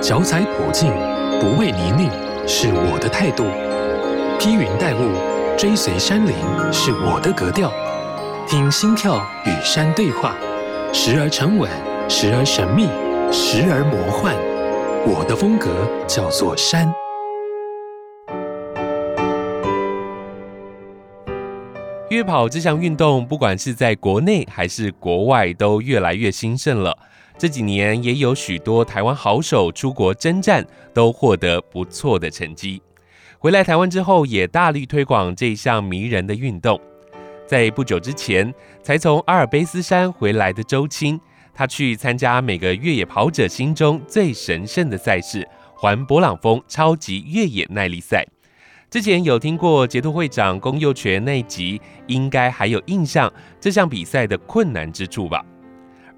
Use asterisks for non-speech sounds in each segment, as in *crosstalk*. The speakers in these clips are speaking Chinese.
脚踩普径，不畏泥泞，是我的态度；披云戴雾，追随山林，是我的格调。听心跳与山对话，时而沉稳，时而神秘，时而魔幻。我的风格叫做山。越野跑这项运动，不管是在国内还是国外，都越来越兴盛了。这几年也有许多台湾好手出国征战，都获得不错的成绩。回来台湾之后，也大力推广这项迷人的运动。在不久之前，才从阿尔卑斯山回来的周青，他去参加每个越野跑者心中最神圣的赛事——环勃朗峰超级越野耐力赛。之前有听过杰拓会长龚佑全那集，应该还有印象这项比赛的困难之处吧？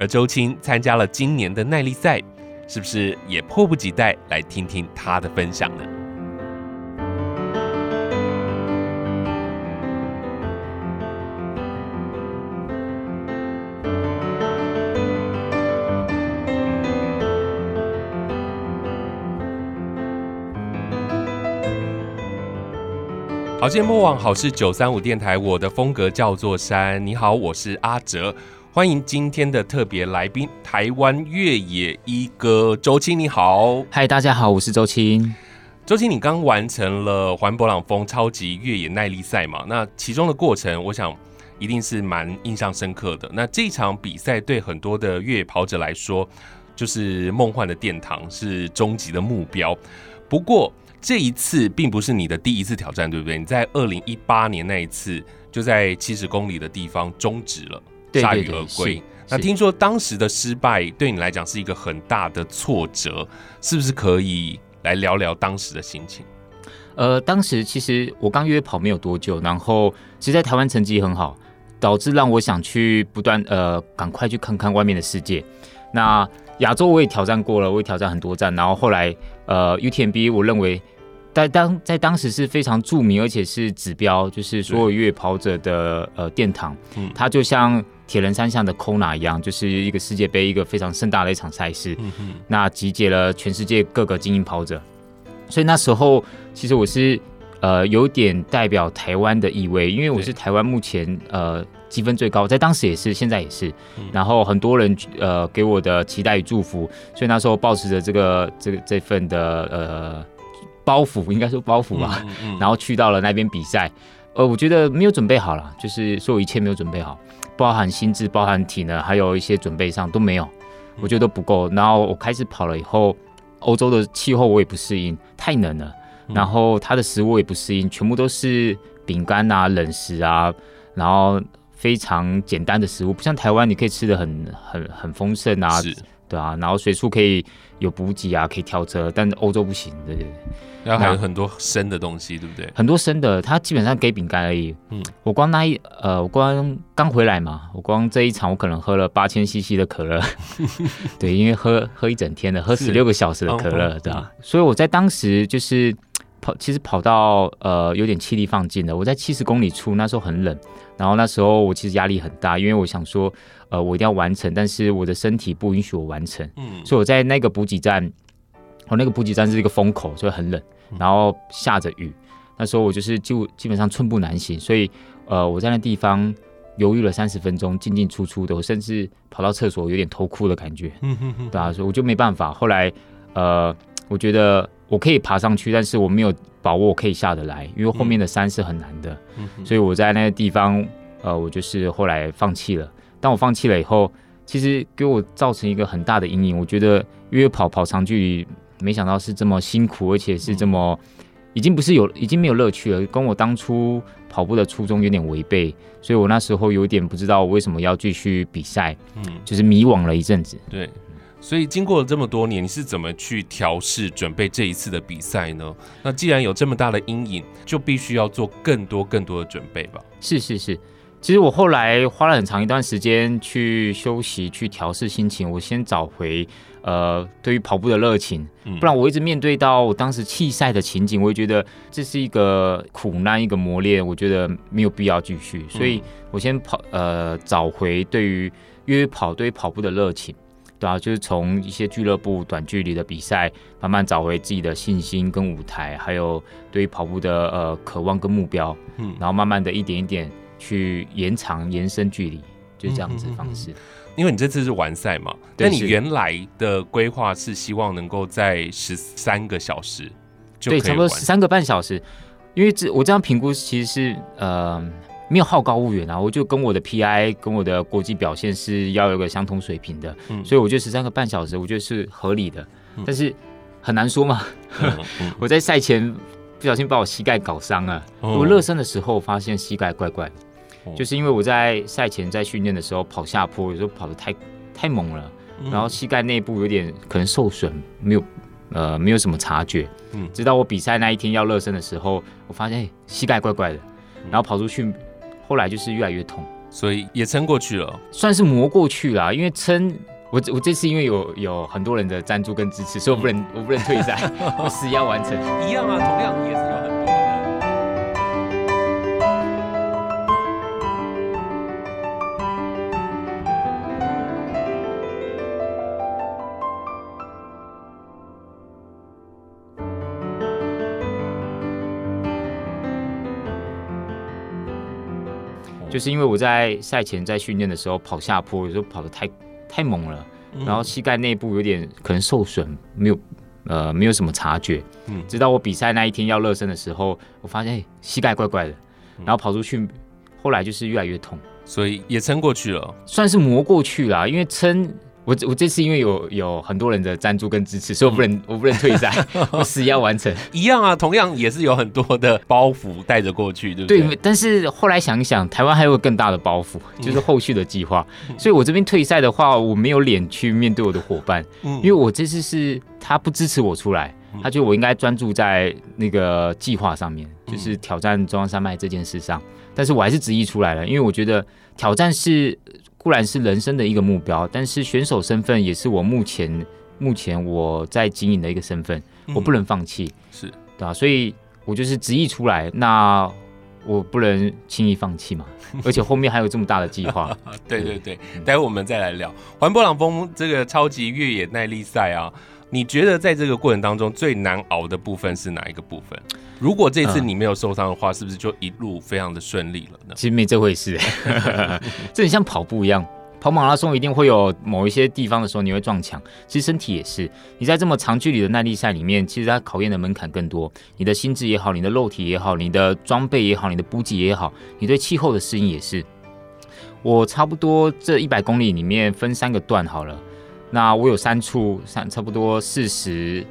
而周青参加了今年的耐力赛，是不是也迫不及待来听听他的分享呢？好事莫忘，好事九三五电台，我的风格叫做山。你好，我是阿哲，欢迎今天的特别来宾，台湾越野一哥周青。你好，嗨，大家好，我是周青。周青，你刚完成了环勃朗峰超级越野耐力赛嘛？那其中的过程，我想一定是蛮印象深刻的。那这场比赛对很多的越野跑者来说，就是梦幻的殿堂，是终极的目标。不过，这一次并不是你的第一次挑战，对不对？你在二零一八年那一次就在七十公里的地方终止了，鎩羽而归。那听说当时的失败对你来讲是一个很大的挫折，是不是可以来聊聊当时的心情？呃，当时其实我刚越野跑没有多久，然后其实在台湾成绩很好，导致让我想去不断呃赶快去看看外面的世界。那亚洲我也挑战过了，我也挑战很多站，然后后来呃 UTMB 我认为。在当在当时是非常著名，而且是指标，就是所有越野跑者的呃殿堂。嗯，它就像铁人三项的 Kona 一样，就是一个世界杯，一个非常盛大的一场赛事。嗯，那集结了全世界各个精英跑者，所以那时候其实我是呃有点代表台湾的意味，因为我是台湾目前呃积分最高，在当时也是，现在也是。然后很多人呃给我的期待与祝福，所以那时候保持着这个这个这份的呃。包袱应该说包袱吧，嗯嗯、然后去到了那边比赛，呃，我觉得没有准备好了，就是所有一切没有准备好，包含心智、包含体能，还有一些准备上都没有，我觉得都不够。然后我开始跑了以后，欧洲的气候我也不适应，太冷了，然后它的食物我也不适应，全部都是饼干啊、冷食啊，然后非常简单的食物，不像台湾你可以吃的很很很丰盛啊，对啊，然后随处可以有补给啊，可以跳车，但是欧洲不行，对对对。然后还有很多生的东西，对不对？很多生的，它基本上给饼干而已。嗯，我光那一呃，我光刚回来嘛，我光这一场我可能喝了八千 CC 的可乐。*laughs* 对，因为喝喝一整天的，喝十六个小时的可乐，对吧？所以我在当时就是跑，其实跑到呃有点气力放尽了。我在七十公里处，那时候很冷，然后那时候我其实压力很大，因为我想说，呃，我一定要完成，但是我的身体不允许我完成。嗯，所以我在那个补给站。我那个补给站是一个风口，所以很冷，然后下着雨。那时候我就是就基本上寸步难行，所以呃我在那地方犹豫了三十分钟，进进出出的，我甚至跑到厕所有点偷哭的感觉。嗯哼哼，对啊，所以我就没办法。后来呃，我觉得我可以爬上去，但是我没有把握我可以下得来，因为后面的山是很难的。嗯，所以我在那个地方呃，我就是后来放弃了。当我放弃了以后，其实给我造成一个很大的阴影。我觉得越野跑跑长距离。没想到是这么辛苦，而且是这么，已经不是有，已经没有乐趣了，跟我当初跑步的初衷有点违背，所以我那时候有点不知道我为什么要继续比赛，嗯，就是迷惘了一阵子。对，所以经过了这么多年，你是怎么去调试准备这一次的比赛呢？那既然有这么大的阴影，就必须要做更多更多的准备吧？是是是。其实我后来花了很长一段时间去休息，去调试心情。我先找回呃对于跑步的热情，不然我一直面对到我当时弃赛的情景，我也觉得这是一个苦难，一个磨练，我觉得没有必要继续。所以我先跑呃找回对于约跑对于跑步的热情，对啊，就是从一些俱乐部短距离的比赛，慢慢找回自己的信心跟舞台，还有对于跑步的呃渴望跟目标，嗯，然后慢慢的一点一点去延长延伸距离，就是这样子的方式。嗯嗯嗯嗯因为你这次是完赛嘛，但你原来的规划是希望能够在十三个小时就，对，差不多十三个半小时。因为这我这样评估其实是呃没有好高骛远啊，我就跟我的 PI 跟我的国际表现是要有个相同水平的，嗯、所以我觉得十三个半小时我觉得是合理的，嗯、但是很难说嘛。*laughs* 我在赛前不小心把我膝盖搞伤了，嗯、我热身的时候发现膝盖怪怪的。就是因为我在赛前在训练的时候跑下坡，有时候跑得太太猛了，然后膝盖内部有点可能受损，没有呃没有什么察觉，嗯，直到我比赛那一天要热身的时候，我发现、欸、膝盖怪怪的，然后跑出去，后来就是越来越痛，所以也撑过去了，算是磨过去了，因为撑我我这次因为有有很多人的赞助跟支持，所以我不能我不能退赛，*laughs* 我死要完成，一样啊，同样也是就是因为我在赛前在训练的时候跑下坡，有时候跑得太太猛了，然后膝盖内部有点可能受损，没有呃没有什么察觉，嗯，直到我比赛那一天要热身的时候，我发现、欸、膝盖怪怪的，然后跑出去，后来就是越来越痛，所以也撑过去了，算是磨过去了，因为撑。我我这次因为有有很多人的赞助跟支持，所以我不能、嗯、我不能退赛，我死要完成。*laughs* 一样啊，同样也是有很多的包袱带着过去，对不对？对，但是后来想一想，台湾还有更大的包袱，就是后续的计划。嗯、所以我这边退赛的话，我没有脸去面对我的伙伴，嗯、因为我这次是他不支持我出来，他觉得我应该专注在那个计划上面，就是挑战中央山脉这件事上。但是我还是执意出来了，因为我觉得挑战是。固然是人生的一个目标，但是选手身份也是我目前目前我在经营的一个身份，嗯、我不能放弃，是对吧？所以我就是执意出来，那我不能轻易放弃嘛。*laughs* 而且后面还有这么大的计划，*laughs* 对对对，待会我们再来聊环勃朗峰这个超级越野耐力赛啊。你觉得在这个过程当中最难熬的部分是哪一个部分？如果这次你没有受伤的话，嗯、是不是就一路非常的顺利了呢？其实没这回事，*laughs* 这很像跑步一样，跑马拉松一定会有某一些地方的时候你会撞墙。其实身体也是，你在这么长距离的耐力赛里面，其实它考验的门槛更多。你的心智也好，你的肉体也好，你的装备也好，你的补给也好，你对气候的适应也是。我差不多这一百公里里面分三个段好了。那我有三处，三差不多四十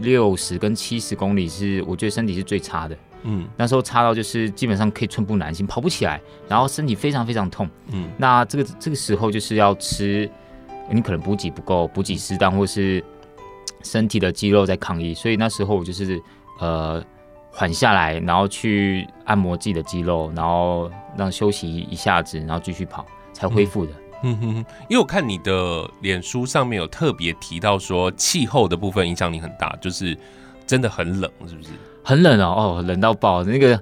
六十跟七十公里是我觉得身体是最差的，嗯，那时候差到就是基本上可以寸步难行，跑不起来，然后身体非常非常痛，嗯，那这个这个时候就是要吃，你可能补给不够，补给适当，或是身体的肌肉在抗议，所以那时候我就是呃缓下来，然后去按摩自己的肌肉，然后让休息一下子，然后继续跑才恢复的。嗯嗯哼哼，因为我看你的脸书上面有特别提到说气候的部分影响你很大，就是真的很冷，是不是？很冷哦，哦，冷到爆。那个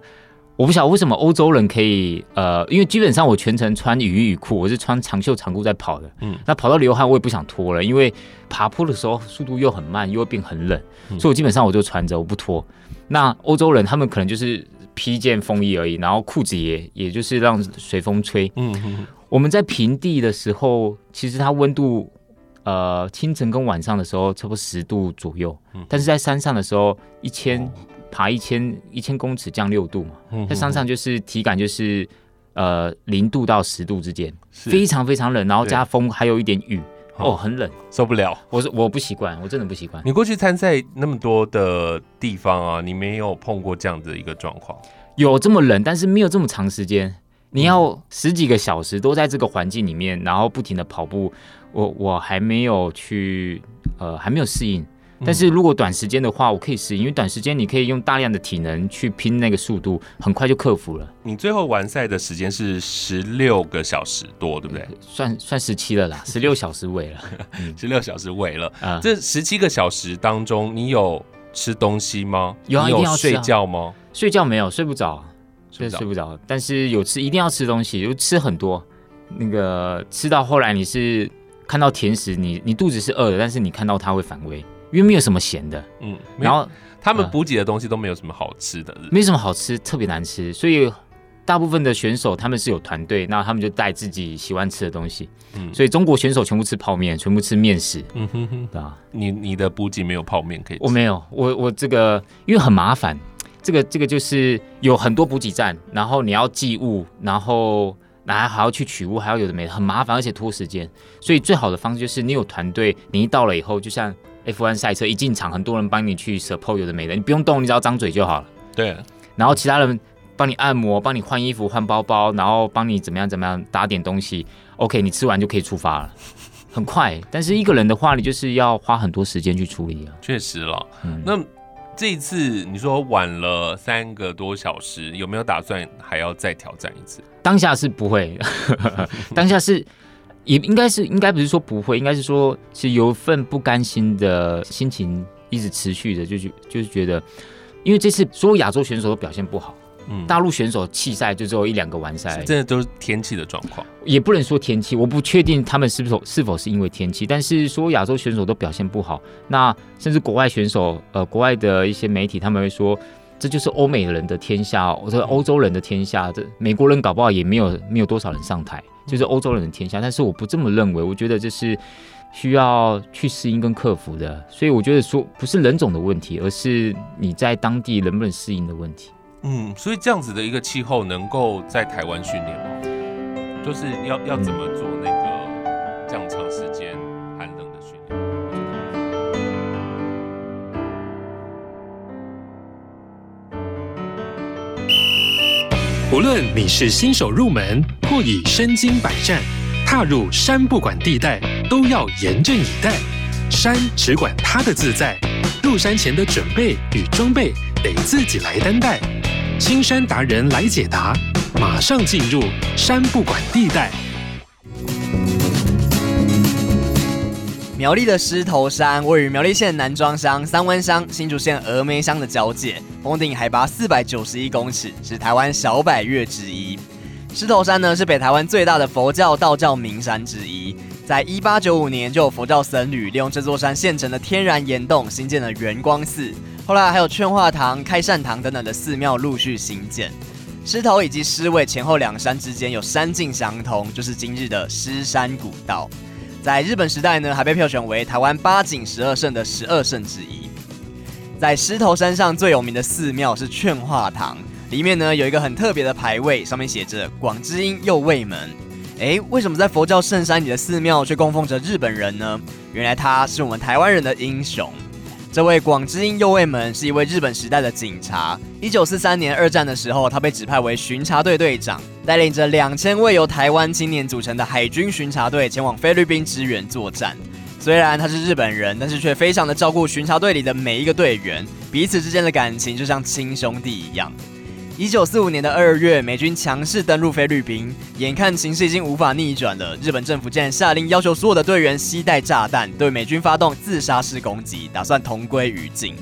我不晓得为什么欧洲人可以，呃，因为基本上我全程穿雨衣雨裤，我是穿长袖长裤在跑的。嗯，那跑到流汗我也不想脱了，因为爬坡的时候速度又很慢，又会变很冷，嗯、所以我基本上我就穿着我不脱。那欧洲人他们可能就是披件风衣而已，然后裤子也也就是让随风吹。嗯哼。我们在平地的时候，其实它温度，呃，清晨跟晚上的时候差不多十度左右。嗯，但是在山上的时候，一千爬一千一千公尺降六度嘛，嗯，在山上就是体感就是呃零度到十度之间，非常非常冷，然后加风，还有一点雨，哦，很冷，受不了。我是我不习惯，我真的不习惯。你过去参赛那么多的地方啊，你没有碰过这样的一个状况？有这么冷，但是没有这么长时间。你要十几个小时都在这个环境里面，然后不停的跑步，我我还没有去，呃，还没有适应。但是如果短时间的话，我可以适应，因为短时间你可以用大量的体能去拼那个速度，很快就克服了。你最后完赛的时间是十六个小时多，对不对？算算十七了啦，十六小时尾了，*laughs* 十六小时尾了。啊，这十七个小时当中，你有吃东西吗？有啊，有一定要睡觉吗？睡觉没有，睡不着。睡睡不着，但是有吃，一定要吃东西，就吃很多。那个吃到后来你是看到甜食，你你肚子是饿的，但是你看到它会反胃，因为没有什么咸的。嗯，然后他们补给的东西都没有什么好吃的，没什么好吃，特别难吃，所以。大部分的选手他们是有团队，那他们就带自己喜欢吃的东西。嗯，所以中国选手全部吃泡面，全部吃面食。嗯哼哼，对啊。你你的补给没有泡面可以吃？我没有，我我这个因为很麻烦，这个这个就是有很多补给站，然后你要寄物，然后还还要去取物，还要有的没的，很麻烦，而且拖时间。所以最好的方式就是你有团队，你一到了以后，就像 F1 赛车一进场，很多人帮你去 support 有的没的，你不用动，你只要张嘴就好了。对，然后其他人。帮你按摩，帮你换衣服、换包包，然后帮你怎么样怎么样打点东西。OK，你吃完就可以出发了，很快。但是一个人的话，你就是要花很多时间去处理啊。确实了，嗯，那这一次你说晚了三个多小时，有没有打算还要再挑战一次？当下是不会，*laughs* 当下是也应该是应该不是说不会，应该是说是有一份不甘心的心情一直持续的，就是就是觉得，因为这次所有亚洲选手都表现不好。嗯，大陆选手弃赛就只有一两个完赛，这都是天气的状况，也不能说天气，我不确定他们是否是否是因为天气，但是说亚洲选手都表现不好，那甚至国外选手，呃，国外的一些媒体他们会说，这就是欧美人的天下，我说欧洲人的天下，这美国人搞不好也没有 *laughs* 没有多少人上台，就是欧洲人的天下，但是我不这么认为，我觉得这是需要去适应跟克服的，所以我觉得说不是人种的问题，而是你在当地能不能适应的问题。嗯，所以这样子的一个气候能够在台湾训练吗？就是要要怎么做那个这样长时间寒冷的训练？无论你是新手入门，或已身经百战，踏入山不管地带，都要严阵以待。山只管它的自在，入山前的准备与装备得自己来担待。青山达人来解答，马上进入山不管地带。苗栗的狮头山位于苗栗县南庄乡、三湾乡、新竹县峨眉乡的交界，峰顶海拔四百九十一公尺，是台湾小百岳之一。狮头山呢，是北台湾最大的佛教、道教名山之一。在一八九五年，就有佛教僧侣利用这座山现成的天然岩洞，兴建了圆光寺。后来还有劝化堂、开善堂等等的寺庙陆续兴建。狮头以及狮尾前后两山之间有山径相通，就是今日的狮山古道。在日本时代呢，还被票选为台湾八景十二圣的十二圣之一。在狮头山上最有名的寺庙是劝化堂，里面呢有一个很特别的牌位，上面写着“广之音右卫门”。诶，为什么在佛教圣山里的寺庙却供奉着日本人呢？原来他是我们台湾人的英雄。这位广之音右卫门是一位日本时代的警察。一九四三年二战的时候，他被指派为巡查队队长，带领着两千位由台湾青年组成的海军巡查队前往菲律宾支援作战。虽然他是日本人，但是却非常的照顾巡查队里的每一个队员，彼此之间的感情就像亲兄弟一样。一九四五年的二月，美军强势登陆菲律宾，眼看形势已经无法逆转了，日本政府竟然下令要求所有的队员携带炸弹，对美军发动自杀式攻击，打算同归于尽。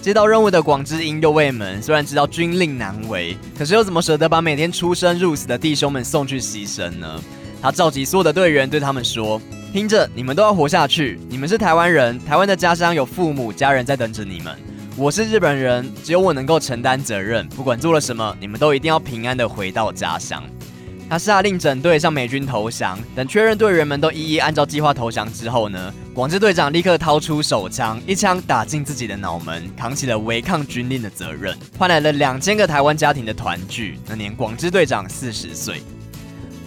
接到任务的广之英右卫门虽然知道军令难违，可是又怎么舍得把每天出生入死的弟兄们送去牺牲呢？他召集所有的队员，对他们说：“听着，你们都要活下去，你们是台湾人，台湾的家乡有父母家人在等着你们。”我是日本人，只有我能够承担责任。不管做了什么，你们都一定要平安的回到家乡。他下令整队向美军投降。等确认队员们都一一按照计划投降之后呢，广知队长立刻掏出手枪，一枪打进自己的脑门，扛起了违抗军令的责任，换来了两千个台湾家庭的团聚。那年广知队长四十岁。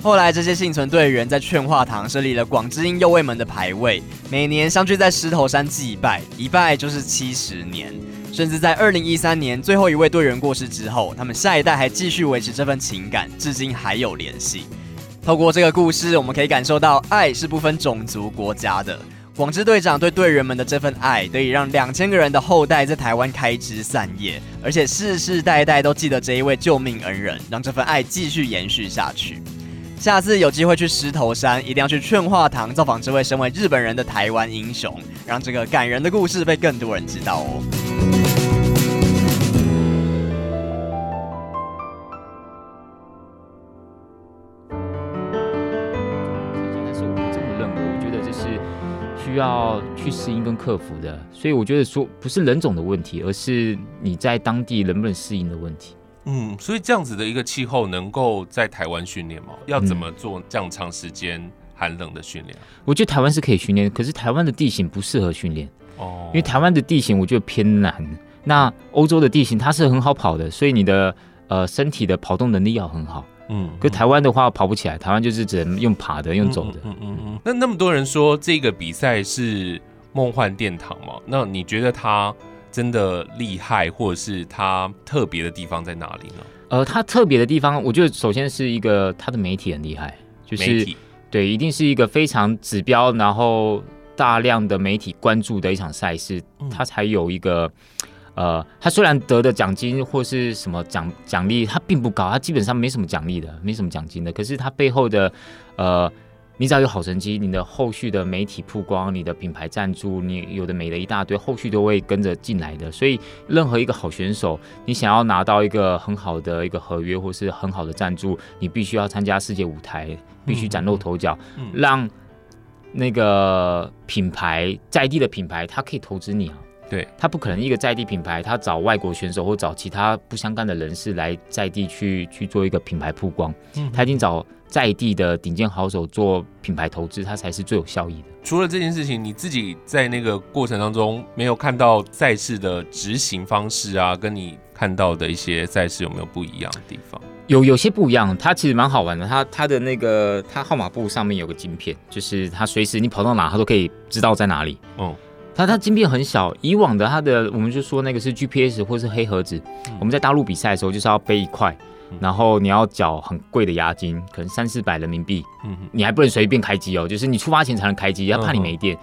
后来这些幸存队员在劝化堂设立了广知音右卫门的牌位，每年相聚在狮头山祭拜，一拜就是七十年。甚至在二零一三年最后一位队员过世之后，他们下一代还继续维持这份情感，至今还有联系。透过这个故事，我们可以感受到爱是不分种族国家的。广之队长对队员们的这份爱，得以让两千个人的后代在台湾开枝散叶，而且世世代代都记得这一位救命恩人，让这份爱继续延续下去。下次有机会去狮头山，一定要去劝化堂造访这位身为日本人的台湾英雄，让这个感人的故事被更多人知道哦。要去适应跟克服的。所以我觉得说不是人种的问题，而是你在当地能不能适应的问题。嗯，所以这样子的一个气候能够在台湾训练吗？要怎么做这样长时间寒冷的训练？我觉得台湾是可以训练，可是台湾的地形不适合训练哦，因为台湾的地形我觉得偏难。那欧洲的地形它是很好跑的，所以你的呃身体的跑动能力要很好。嗯，可台湾的话跑不起来，台湾就是只能用爬的，用走的。嗯嗯嗯。那那么多人说这个比赛是梦幻殿堂嘛？那你觉得它真的厉害，或者是它特别的地方在哪里呢？呃，它特别的地方，我觉得首先是一个它的媒体很厉害，就是媒体对，一定是一个非常指标，然后大量的媒体关注的一场赛事，它才有一个。呃，他虽然得的奖金或是什么奖奖励，他并不高，他基本上没什么奖励的，没什么奖金的。可是他背后的，呃，你只要有好成绩，你的后续的媒体曝光，你的品牌赞助，你有的没的一大堆，后续都会跟着进来的。所以，任何一个好选手，你想要拿到一个很好的一个合约或是很好的赞助，你必须要参加世界舞台，必须崭露头角，嗯嗯、让那个品牌在地的品牌，他可以投资你啊。对，他不可能一个在地品牌，他找外国选手或找其他不相干的人士来在地去去做一个品牌曝光。嗯，他已经找在地的顶尖好手做品牌投资，他才是最有效益的。除了这件事情，你自己在那个过程当中没有看到赛事的执行方式啊，跟你看到的一些赛事有没有不一样的地方？有，有些不一样。它其实蛮好玩的，它它的那个它号码布上面有个晶片，就是它随时你跑到哪，它都可以知道在哪里。嗯。它它晶片很小，以往的它的我们就说那个是 GPS 或是黑盒子。嗯、我们在大陆比赛的时候就是要背一块，嗯、然后你要缴很贵的押金，可能三四百人民币。嗯，你还不能随便开机哦，就是你出发前才能开机，要怕你没电。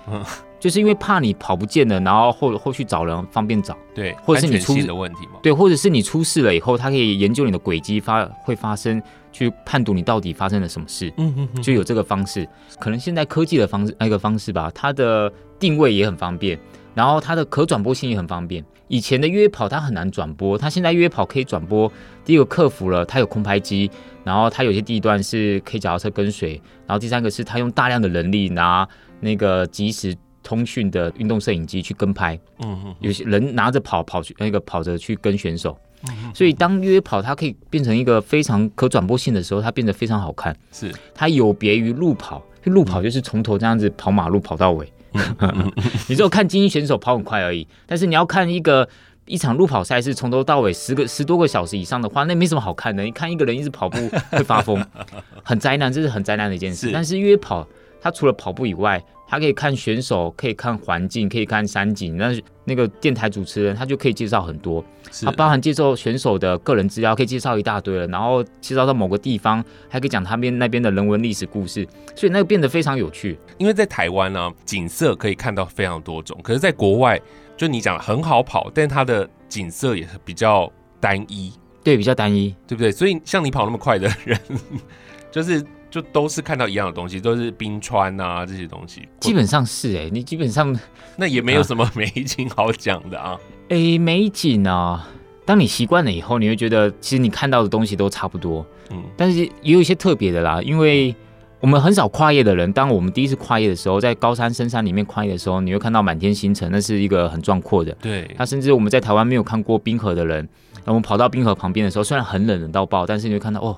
嗯，就是因为怕你跑不见了，然后后后续找人方便找。对，或者是你出的问题嘛。对，或者是你出事了以后，他可以研究你的轨迹发会发生，去判读你到底发生了什么事。嗯嗯，就有这个方式，可能现在科技的方式那个方式吧，它的。定位也很方便，然后它的可转播性也很方便。以前的约跑它很难转播，它现在约跑可以转播。第一个克服了，它有空拍机，然后它有些地段是可以脚踏车跟随，然后第三个是它用大量的人力拿那个及时通讯的运动摄影机去跟拍。嗯嗯，有些人拿着跑跑去那个跑着去跟选手。嗯，所以当约跑它可以变成一个非常可转播性的时候，它变得非常好看。是它有别于路跑，路跑就是从头这样子跑马路跑到尾。*laughs* 你只有看精英选手跑很快而已，但是你要看一个一场路跑赛事从头到尾十个十多个小时以上的话，那没什么好看的。你看一个人一直跑步会发疯，*laughs* 很灾难，这是很灾难的一件事。是但是约跑，它除了跑步以外，他可以看选手，可以看环境，可以看山景。那那个电台主持人他就可以介绍很多，他包含介绍选手的个人资料，可以介绍一大堆了。然后介绍到某个地方，还可以讲他们那边的人文历史故事，所以那个变得非常有趣。因为在台湾呢、啊，景色可以看到非常多种，可是在国外，就你讲很好跑，但它的景色也比较单一，对，比较单一，对不对？所以像你跑那么快的人，*laughs* 就是。就都是看到一样的东西，都是冰川啊这些东西，基本上是哎、欸，你基本上那也没有什么 *laughs* 美景好讲的啊。哎、欸，美景啊，当你习惯了以后，你会觉得其实你看到的东西都差不多。嗯，但是也有一些特别的啦，因为我们很少跨越的人，当我们第一次跨越的时候，在高山深山里面跨越的时候，你会看到满天星辰，那是一个很壮阔的。对，他甚至我们在台湾没有看过冰河的人，那我们跑到冰河旁边的时候，虽然很冷冷到爆，但是你会看到哦。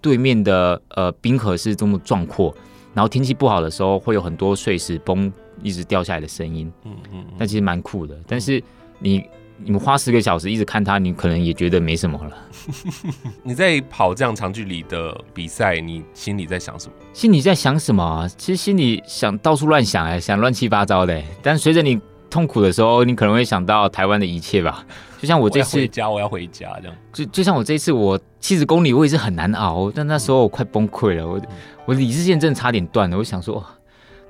对面的呃冰河是这么壮阔，然后天气不好的时候会有很多碎石崩一直掉下来的声音，嗯嗯，那其实蛮酷的。但是你你们花十个小时一直看它，你可能也觉得没什么了。*laughs* 你在跑这样长距离的比赛，你心里在想什么？心里在想什么？其实心里想到处乱想哎，想乱七八糟的。但随着你痛苦的时候，你可能会想到台湾的一切吧。就像我这次我回家，我要回家这样。就就像我这一次，我七十公里我也是很难熬，但那时候我快崩溃了，我我理智线真的差点断了。我想说，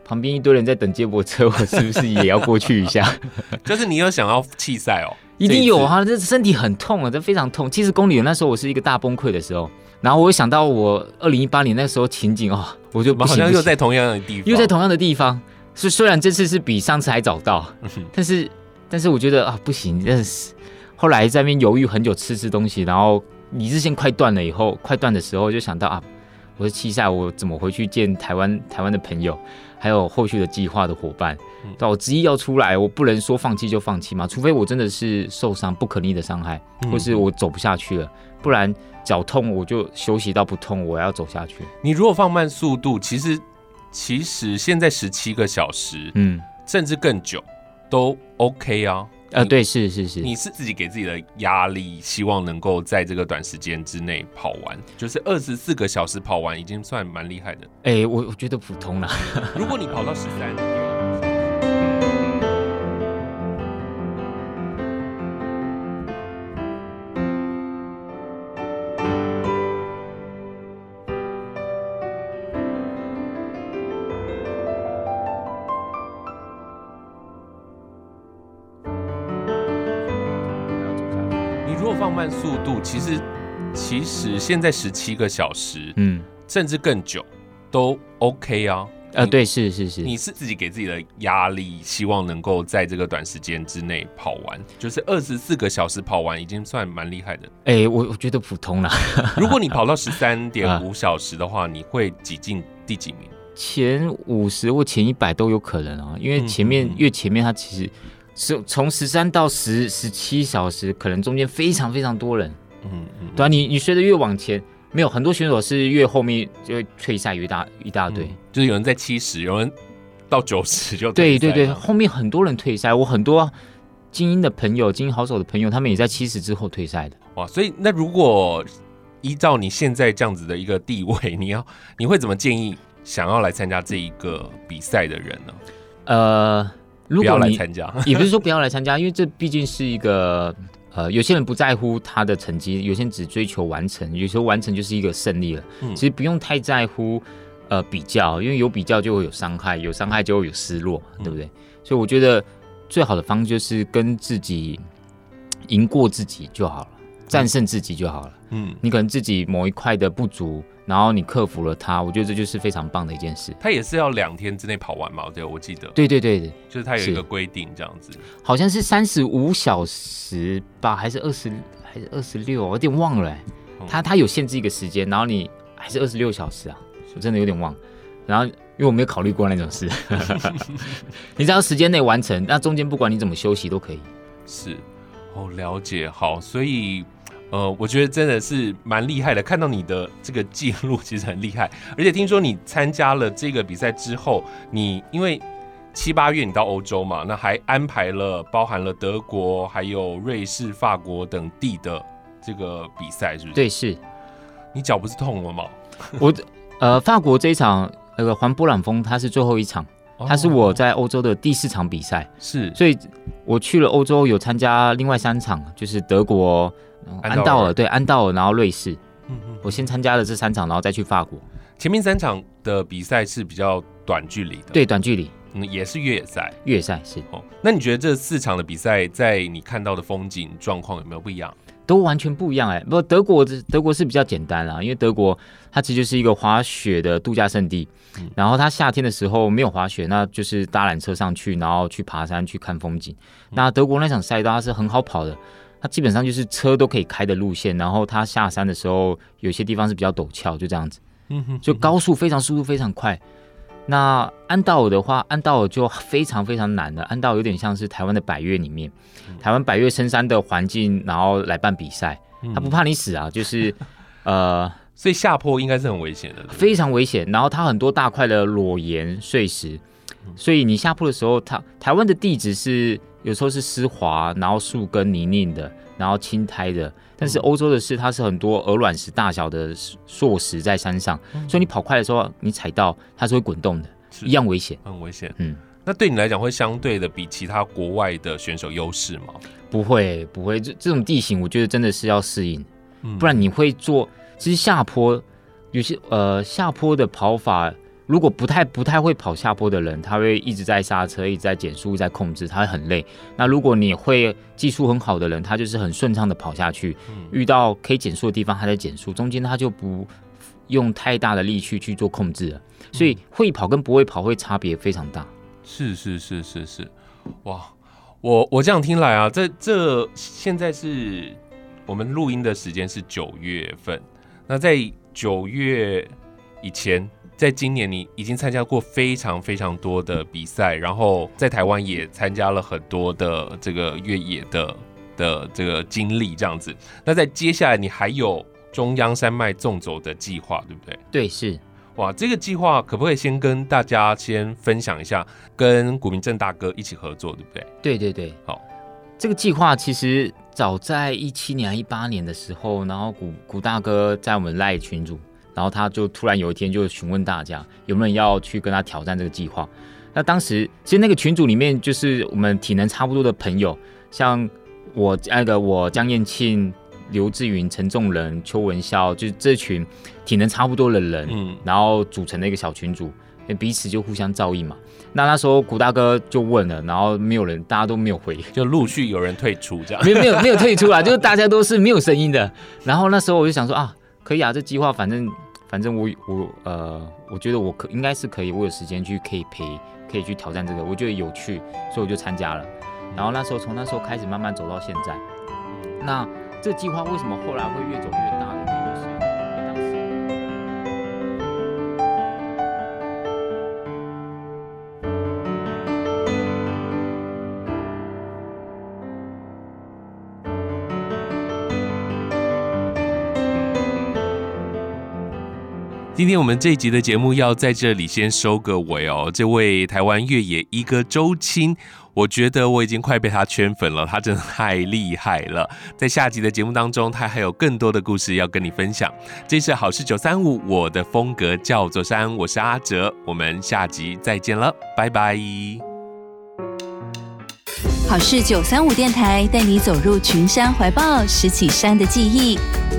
旁边一堆人在等接驳车，我是不是也要过去一下？*laughs* 就是你有想要弃赛哦？一定有啊！这身体很痛啊，这非常痛。七十公里那时候我是一个大崩溃的时候，然后我想到我二零一八年那时候情景哦，我就不行，好像又在同样的地方，又在同样的地方。是虽然这次是比上次还早到，但是但是我觉得啊不行，真的是。后来在那边犹豫很久，吃吃东西，然后理智线快断了以后，快断的时候就想到啊，我是弃赛，我怎么回去见台湾台湾的朋友？还有后续的计划的伙伴。对，我执意要出来，我不能说放弃就放弃嘛，除非我真的是受伤不可逆的伤害，或是我走不下去了，不然脚痛我就休息到不痛，我要走下去。你如果放慢速度，其实其实现在十七个小时，嗯，甚至更久都 OK 啊。呃，对，是是是，你是自己给自己的压力，希望能够在这个短时间之内跑完，就是二十四个小时跑完，已经算蛮厉害的。哎，我我觉得普通了。*laughs* 如果你跑到十三。其实其实现在十七个小时，嗯，甚至更久都 OK 啊。呃，对，是是是，你是自己给自己的压力，希望能够在这个短时间之内跑完，就是二十四个小时跑完，已经算蛮厉害的。哎，我我觉得普通了。*laughs* 如果你跑到十三点五小时的话，你会挤进第几名？前五十或前一百都有可能啊，因为前面越前面它其实。是从十三到十十七小时，可能中间非常非常多人，嗯嗯，对啊，你你随着越往前，没有很多选手是越后面就会退赛一大一大堆，嗯，就是有人在七十，有人到九十就对对对，后面很多人退赛，我很多精英的朋友、精英好手的朋友，他们也在七十之后退赛的。哇，所以那如果依照你现在这样子的一个地位，*laughs* 你要你会怎么建议想要来参加这一个比赛的人呢？呃。如果你参加，也不是说不要来参加，因为这毕竟是一个呃，有些人不在乎他的成绩，有些人只追求完成，有时候完成就是一个胜利了。嗯，其实不用太在乎呃比较，因为有比较就会有伤害，有伤害就会有失落，对不对？嗯，所以我觉得最好的方式就是跟自己赢过自己就好了，战胜自己就好了。嗯，你可能自己某一块的不足。然后你克服了它，我觉得这就是非常棒的一件事。它也是要两天之内跑完嘛？对，我记得。对对对对，就是它有一个规定这样子。好像是三十五小时吧，还是二十，还是二十六？我有点忘了。它它有限制一个时间，然后你还是二十六小时啊？我真的有点忘。然后因为我没有考虑过那种事，*laughs* 你只要时间内完成，那中间不管你怎么休息都可以。是，哦，了解。好，所以。呃，我觉得真的是蛮厉害的。看到你的这个记录，其实很厉害。而且听说你参加了这个比赛之后，你因为七八月你到欧洲嘛，那还安排了包含了德国、还有瑞士、法国等地的这个比赛，是不是？对，是。你脚不是痛了吗？*laughs* 我呃，法国这一场那个环波朗峰，它是最后一场，它是我在欧洲的第四场比赛。是，所以我去了欧洲，有参加另外三场，就是德国。安道尔对安道尔，然后瑞士，嗯嗯，我先参加了这三场，然后再去法国。前面三场的比赛是比较短距离的，对，短距离，嗯，也是越野赛，越野赛是。哦，那你觉得这四场的比赛，在你看到的风景状况有没有不一样？都完全不一样哎、欸，不过德国德国是比较简单啦，因为德国它其实就是一个滑雪的度假胜地，嗯、然后它夏天的时候没有滑雪，那就是搭缆车上去，然后去爬山去看风景。嗯、那德国那场赛道它是很好跑的。它基本上就是车都可以开的路线，然后它下山的时候有些地方是比较陡峭，就这样子。嗯哼，就高速非常速度非常快。那安道尔的话，安道尔就非常非常难的。安道尔有点像是台湾的百岳里面，台湾百岳深山的环境，然后来办比赛，他不怕你死啊，就是 *laughs* 呃，所以下坡应该是很危险的，非常危险。然后它很多大块的裸岩碎石，所以你下坡的时候，它台湾的地质是。有时候是湿滑，然后树根泥泞的，然后青苔的。但是欧洲的是，它是很多鹅卵石大小的硕石在山上，嗯、所以你跑快的时候，你踩到它是会滚动的，一样危险，很危险。嗯，那对你来讲会相对的比其他国外的选手优势吗？不会，不会。这这种地形，我觉得真的是要适应，嗯、不然你会做。其实下坡有些呃下坡的跑法。如果不太不太会跑下坡的人，他会一直在刹车，一直在减速，一直在控制，他会很累。那如果你会技术很好的人，他就是很顺畅的跑下去。嗯、遇到可以减速的地方，他在减速，中间他就不用太大的力气去做控制了。所以会跑跟不会跑会差别非常大。是是是是是，哇！我我这样听来啊，这这现在是我们录音的时间是九月份，那在九月以前。在今年你已经参加过非常非常多的比赛，然后在台湾也参加了很多的这个越野的的这个经历，这样子。那在接下来你还有中央山脉纵走的计划，对不对？对，是。哇，这个计划可不可以先跟大家先分享一下，跟古明正大哥一起合作，对不对？对对对，好。这个计划其实早在一七年、一八年的时候，然后古古大哥在我们 LINE 群组，然后他就突然有一天就询问大家有没有人要去跟他挑战这个计划。那当时其实那个群组里面就是我们体能差不多的朋友，像我那个我江燕庆、刘志云、陈仲仁、邱文潇，就是这群体能差不多的人，嗯，然后组成的一个小群组，彼此就互相照应嘛。那那时候古大哥就问了，然后没有人，大家都没有回，就陆续有人退出这样。没有没有没有退出啊，就是大家都是没有声音的。然后那时候我就想说啊，可以啊，这计划反正反正我我呃，我觉得我可应该是可以，我有时间去可以陪，可以去挑战这个，我觉得有趣，所以我就参加了。然后那时候从那时候开始慢慢走到现在。那这计划为什么后来会越走越大呢？今天我们这一集的节目要在这里先收个尾哦。这位台湾越野一哥周青，我觉得我已经快被他圈粉了，他真的太厉害了。*laughs* 在下集的节目当中，他还有更多的故事要跟你分享。这是好事九三五，我的风格叫做山，我是阿哲，我们下集再见了，拜拜。好事九三五电台带你走入群山怀抱，拾起山的记忆。